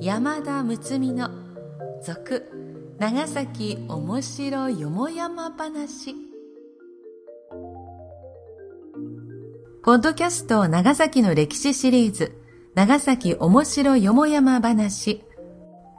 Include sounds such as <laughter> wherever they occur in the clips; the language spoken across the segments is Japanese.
山田睦美の続長崎おもしろよもやま話ポッドキャスト長崎の歴史シリーズ長崎おもしろよもやま話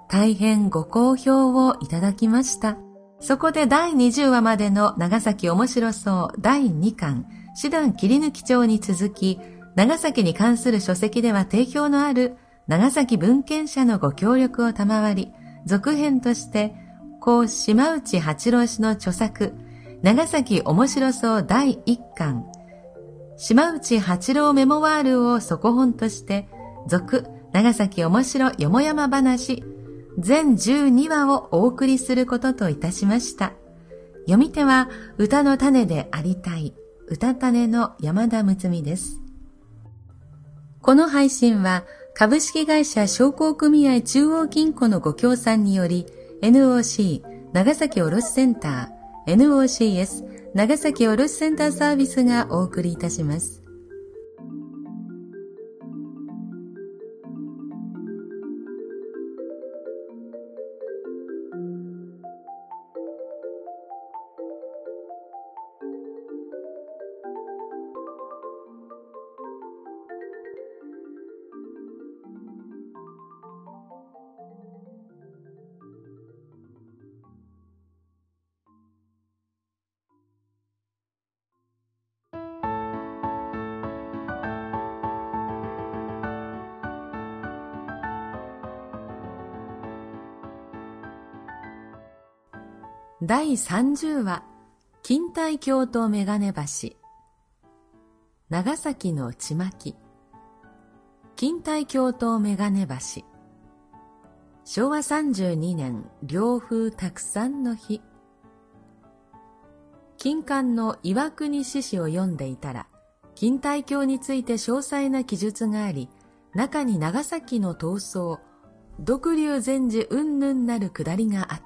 大変ご好評をいただきました。そこで第20話までの長崎面白そう第2巻、師団切り抜き帳に続き、長崎に関する書籍では定評のある長崎文献者のご協力を賜り、続編として、高島内八郎氏の著作、長崎面白そう第1巻、島内八郎メモワールを底本として、続、長崎面白よもやま話、全12話をお送りすることといたしました。読み手は歌の種でありたい、歌種の山田睦美です。この配信は、株式会社商工組合中央銀行のご協賛により NOC 長崎卸センター NOCS 長崎卸センターサービスがお送りいたします。第30話、錦帯橋とメガネ橋。長崎のちまき。錦帯橋とメガネ橋。昭和32年、両風たくさんの日。金刊の岩国志士を読んでいたら、錦帯橋について詳細な記述があり、中に長崎の闘争、独流禅師云々なるくだりがあった。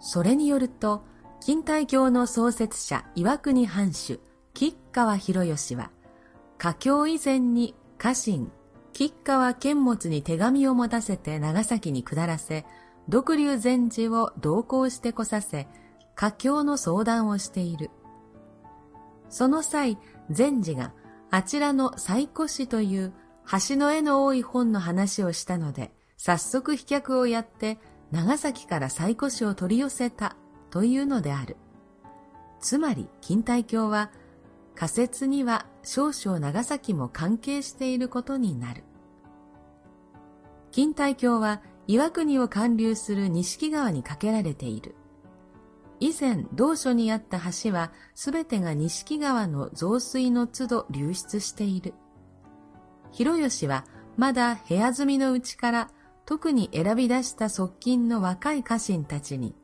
それによると、錦帯橋の創設者岩国藩主、吉川博義は、華僑以前に家臣、吉川剣持に手紙を持たせて長崎に下らせ、独流禅師を同行してこさせ、華僑の相談をしている。その際、禅師があちらの西湖市という橋の絵の多い本の話をしたので、早速飛脚をやって長崎から西湖市を取り寄せたというのである。つまり、錦帯橋は仮説には少々長崎も関係していることになる。錦帯橋は岩国を貫流する錦川に架けられている。以前、同所にあった橋はすべてが錦川の増水の都度流出している。広吉はまだ部屋住みのうちから特に選び出した側近の若い家臣たちに、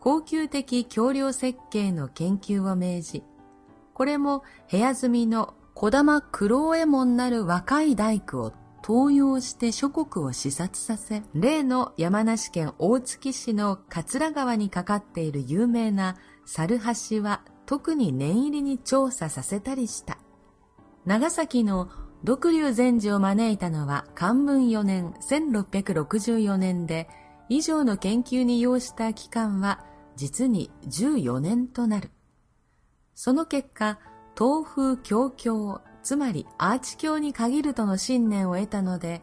高級的橋梁設計の研究を命じ、これも部屋住みの小玉九郎右衛門なる若い大工を登用して諸国を視察させ、例の山梨県大月市の桂川にかかっている有名な猿橋は特に念入りに調査させたりした。長崎の独流禅師を招いたのは漢文4年1664年で、以上の研究に要した期間は実に14年となる。その結果、東風教教、つまりアーチ教に限るとの信念を得たので、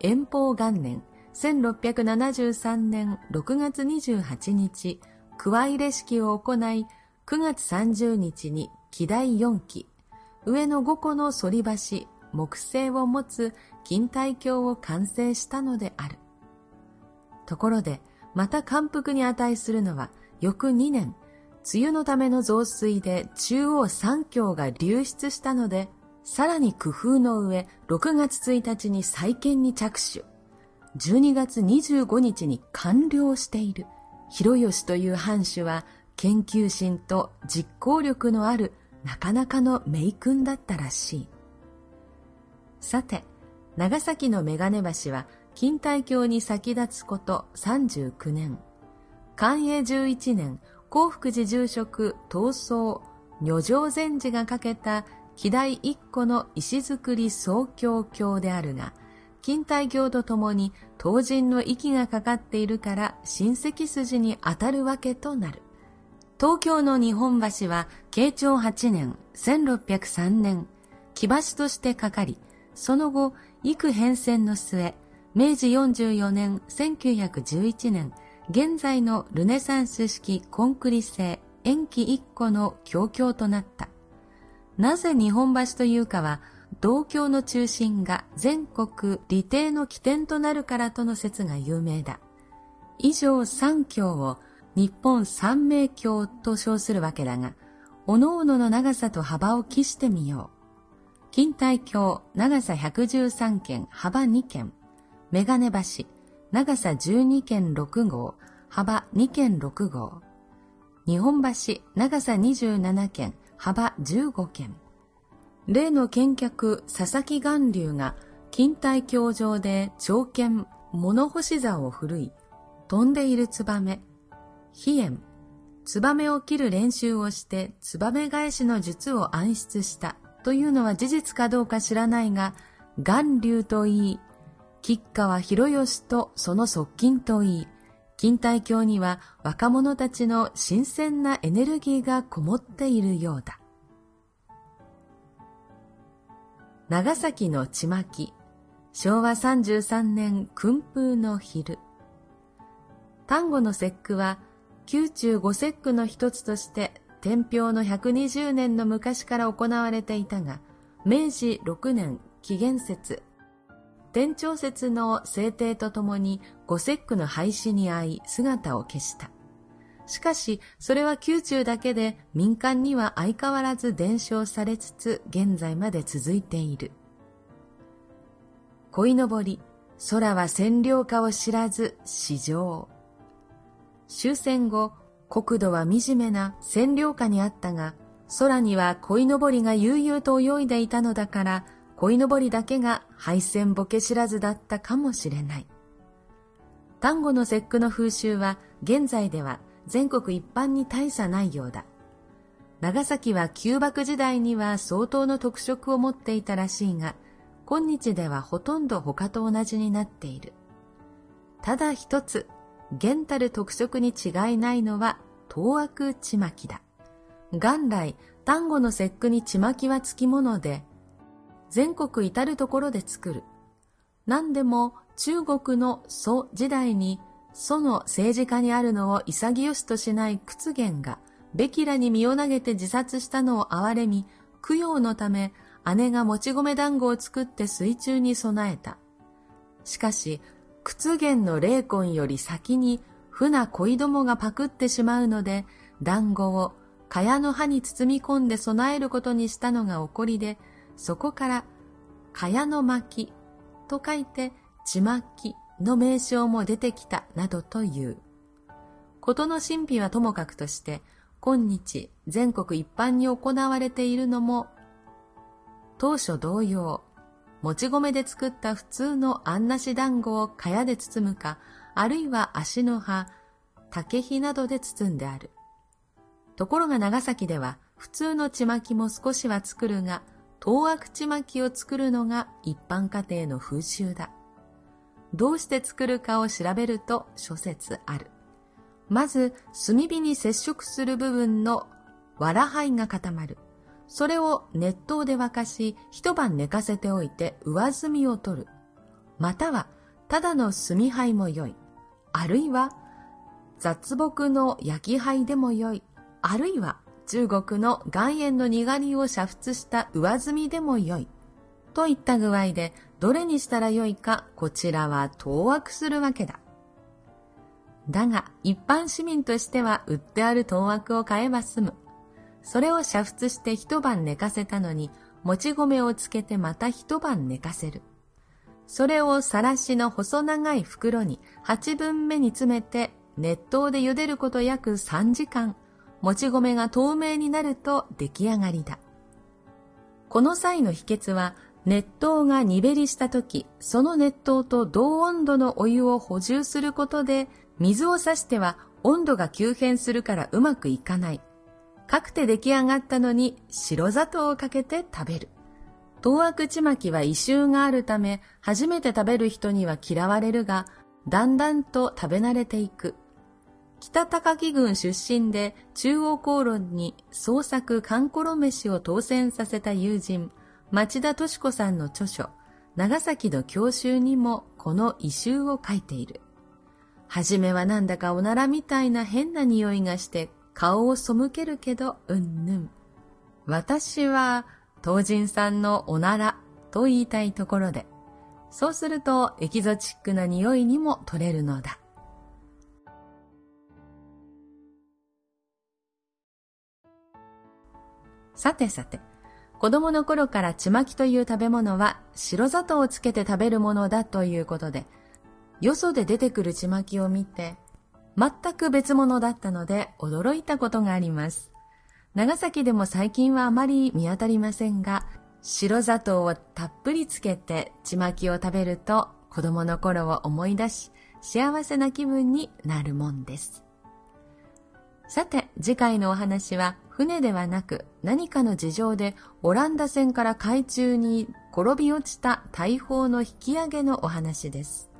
遠方元年1673年6月28日、加入れ式を行い、9月30日に希代4期、上の5個の反り橋、木星を持つ錦帯橋を完成したのである。ところで、また感服に値するのは、翌2年、梅雨のための増水で中央三橋が流出したので、さらに工夫の上、6月1日に再建に着手。12月25日に完了している。広吉という藩主は、研究心と実行力のあるなかなかの名君だったらしい。さて、長崎のメガネ橋は錦帯橋に先立つこと39年。寛永11年、幸福寺住職闘争女城禅師が架けた希代一個の石造り総教教であるが、近代教とともに当人の息がかかっているから親戚筋に当たるわけとなる。東京の日本橋は慶長8年1603年、木橋としてかかり、その後、幾変遷の末、明治44年1911年、現在のルネサンス式コンクリ製延期一個の教教となった。なぜ日本橋というかは、同教の中心が全国利定の起点となるからとの説が有名だ。以上三教を日本三名教と称するわけだが、各々の長さと幅を期してみよう。近代橋長さ113件、幅2件。メガネ橋長さ12件6号、幅2件6号。日本橋長さ27件、幅15件。例の見客佐々木岩流が近代橋上で長剣物干し座を振るい、飛んでいるツバメ、飛燕、ツバメを切る練習をしてツバメ返しの術を暗出したというのは事実かどうか知らないが、岩流と言い、吉川博義とその側近と言い、近代教には若者たちの新鮮なエネルギーがこもっているようだ。長崎のちまき、昭和33年訓風の昼。丹後の節句は、宮中五節句の一つとして、天平の120年の昔から行われていたが、明治6年紀元節、天長節の制定とともに五節句の廃止に遭い姿を消した。しかし、それは宮中だけで民間には相変わらず伝承されつつ現在まで続いている。鯉のぼり、空は占領下を知らず市場。終戦後、国土は惨めな占領下にあったが、空には鯉のぼりが悠々と泳いでいたのだから、鯉のぼりだけが敗戦ボケ知らずだったかもしれない。丹後の節句の風習は現在では全国一般に大差ないようだ。長崎は旧幕時代には相当の特色を持っていたらしいが、今日ではほとんど他と同じになっている。ただ一つ、現たる特色に違いないのは、当悪ちまきだ。元来、丹後の節句にちまきはつきもので、全国至るところで作る。何でも中国の祖時代に祖の政治家にあるのを潔しとしない屈原が、ベキラに身を投げて自殺したのを憐れみ、供養のため姉がもち米団子を作って水中に備えた。しかし、屈原の霊魂より先に船恋どもがパクってしまうので、団子を茅の葉に包み込んで備えることにしたのが起こりで、そこから、茅の巻と書いて、ちまきの名称も出てきたなどという。ことの神秘はともかくとして、今日全国一般に行われているのも、当初同様、もち米で作った普通のあんなし団子を茅で包むか、あるいは足の葉、竹火などで包んである。ところが長崎では普通のちまきも少しは作るが、当悪ちまきを作るのが一般家庭の風習だ。どうして作るかを調べると諸説ある。まず、炭火に接触する部分の藁灰が固まる。それを熱湯で沸かし、一晩寝かせておいて上炭を取る。または、ただの炭灰もよい。あるいは、雑木の焼き灰でもよい。あるいは、中国の岩塩のにがりを煮沸した上炭でもよい。といった具合で、どれにしたらよいか、こちらは当惑するわけだ。だが、一般市民としては売ってある当惑を買えば済む。それを煮沸して一晩寝かせたのに、もち米をつけてまた一晩寝かせる。それをさらしの細長い袋に8分目に詰めて熱湯で茹でること約3時間、もち米が透明になると出来上がりだ。この際の秘訣は熱湯が煮べりした時、その熱湯と同温度のお湯を補充することで、水を差しては温度が急変するからうまくいかない。かくて出来上がったのに白砂糖をかけて食べる。当悪ちまきは異臭があるため、初めて食べる人には嫌われるが、だんだんと食べ慣れていく。北高木郡出身で中央公論に創作カンコロ飯を当選させた友人、町田敏子さんの著書、長崎の教習にもこの異臭を書いている。はじめはなんだかおならみたいな変な匂いがして顔を背けるけど、うんぬん。私は、当人さんのおならと言いたいところで、そうするとエキゾチックな匂いにも取れるのだ。さてさて、子供の頃からちまきという食べ物は白砂糖をつけて食べるものだということで、よそで出てくるちまきを見て、全く別物だったので驚いたことがあります。長崎でも最近はあまり見当たりませんが、白砂糖をたっぷりつけてちまきを食べると子供の頃を思い出し、幸せな気分になるもんです。さて、次回のお話は船ではなく何かの事情でオランダ船から海中に転び落ちた大砲の引き上げのお話です。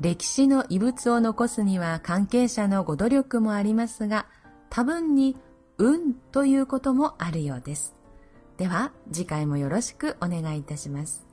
歴史の遺物を残すには関係者のご努力もありますが、多分に運ということもあるようです。では次回もよろしくお願いいたします。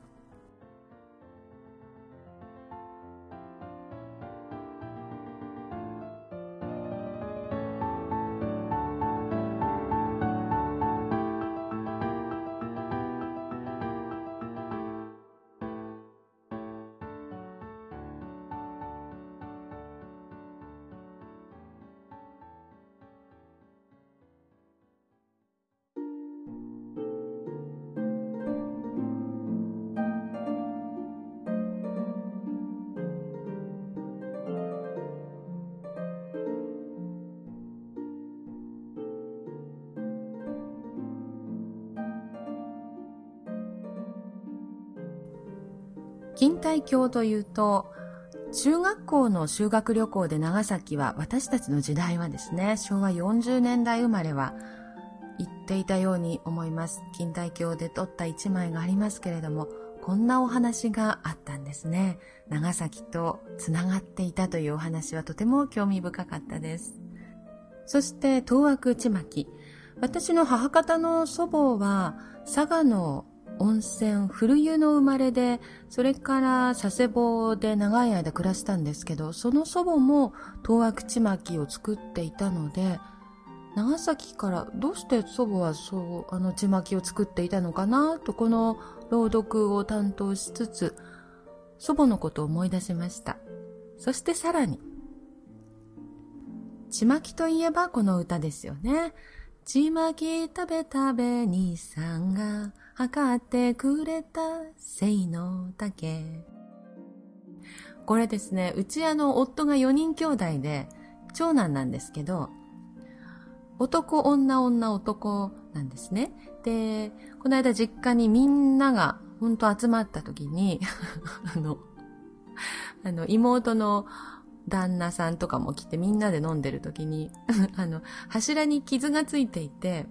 錦帯橋というと、中学校の修学旅行で長崎は私たちの時代はですね、昭和40年代生まれは行っていたように思います。錦帯橋で撮った一枚がありますけれども、こんなお話があったんですね。長崎とつながっていたというお話はとても興味深かったです。そして東枠ちまき。私の母方の祖母は佐賀の温泉、古湯の生まれで、それから佐世保で長い間暮らしたんですけど、その祖母も東悪ちまきを作っていたので、長崎からどうして祖母はそうあのちまきを作っていたのかなとこの朗読を担当しつつ祖母のことを思い出しました。そしてさらにちまきといえばこの歌ですよねちまき食べ食べ兄さんが測ってくれたいの竹。これですね、うちあの夫が4人兄弟で長男なんですけど、男、女、女、男なんですね。で、この間実家にみんなが本当集まった時に <laughs> あの、あの、妹の旦那さんとかも来てみんなで飲んでる時にあの、柱に傷がついていて、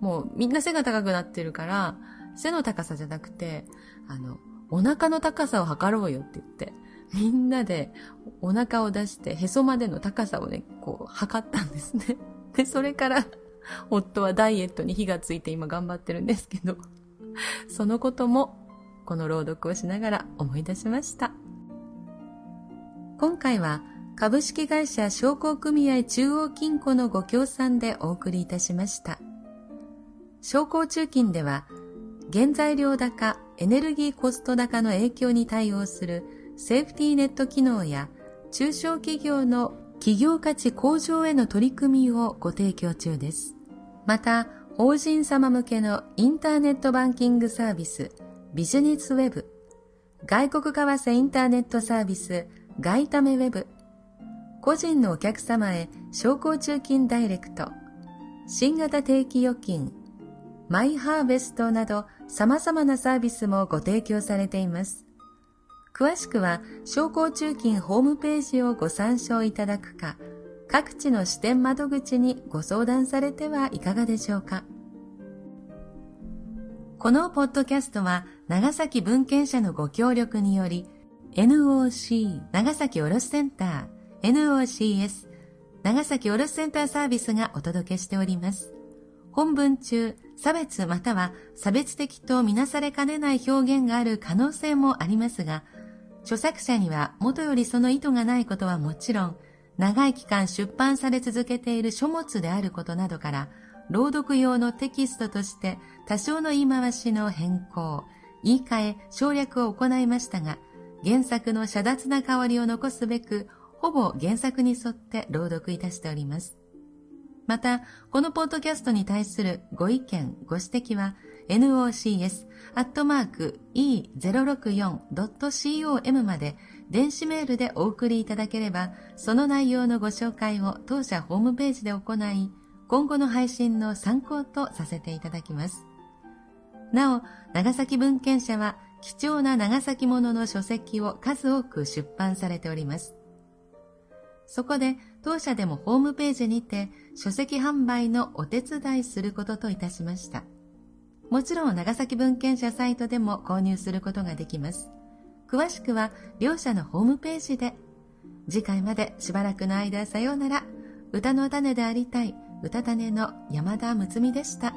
もうみんな背が高くなってるから、背の高さじゃなくて、あの、お腹の高さを測ろうよって言って、みんなでお腹を出してへそまでの高さをね、こう測ったんですね。<laughs> で、それから夫はダイエットに火がついて今頑張ってるんですけど、そのこともこの朗読をしながら思い出しました。今回は株式会社商工組合中央金庫のご協賛でお送りいたしました。商工中金では原材料高、エネルギーコスト高の影響に対応するセーフティーネット機能や中小企業の企業価値向上への取り組みをご提供中です。また、法人様向けのインターネットバンキングサービスビジネスウェブ、外国為替インターネットサービス外為ウェブ、個人のお客様へ商工中金ダイレクト、新型定期預金、マイハーベストなど様々なサービスもご提供されています。詳しくは、商工中金ホームページをご参照いただくか、各地の支店窓口にご相談されてはいかがでしょうか。このポッドキャストは長崎文献社のご協力により NOC 長崎卸センター NOCS 長崎卸センターサービスがお届けしております。本文中、差別または差別的とみなされかねない表現がある可能性もありますが、著作者には元よりその意図がないことはもちろん、長い期間出版され続けている書物であることなどから、朗読用のテキストとして多少の言い回しの変更、言い換え、省略を行いましたが、原作の遮奪な香りを残すべく、ほぼ原作に沿って朗読いたしております。また、このポッドキャストに対するご意見、ご指摘は、nocs.e064.com まで電子メールでお送りいただければ、その内容のご紹介を当社ホームページで行い、今後の配信の参考とさせていただきます。なお、長崎文献社は貴重な長崎ものの書籍を数多く出版されております。そこで当社でもホームページにて書籍販売のお手伝いすることといたしました。もちろん長崎文献社サイトでも購入することができます。詳しくは両社のホームページで。次回までしばらくの間さようなら。歌の種でありたい歌種の山田睦美でした。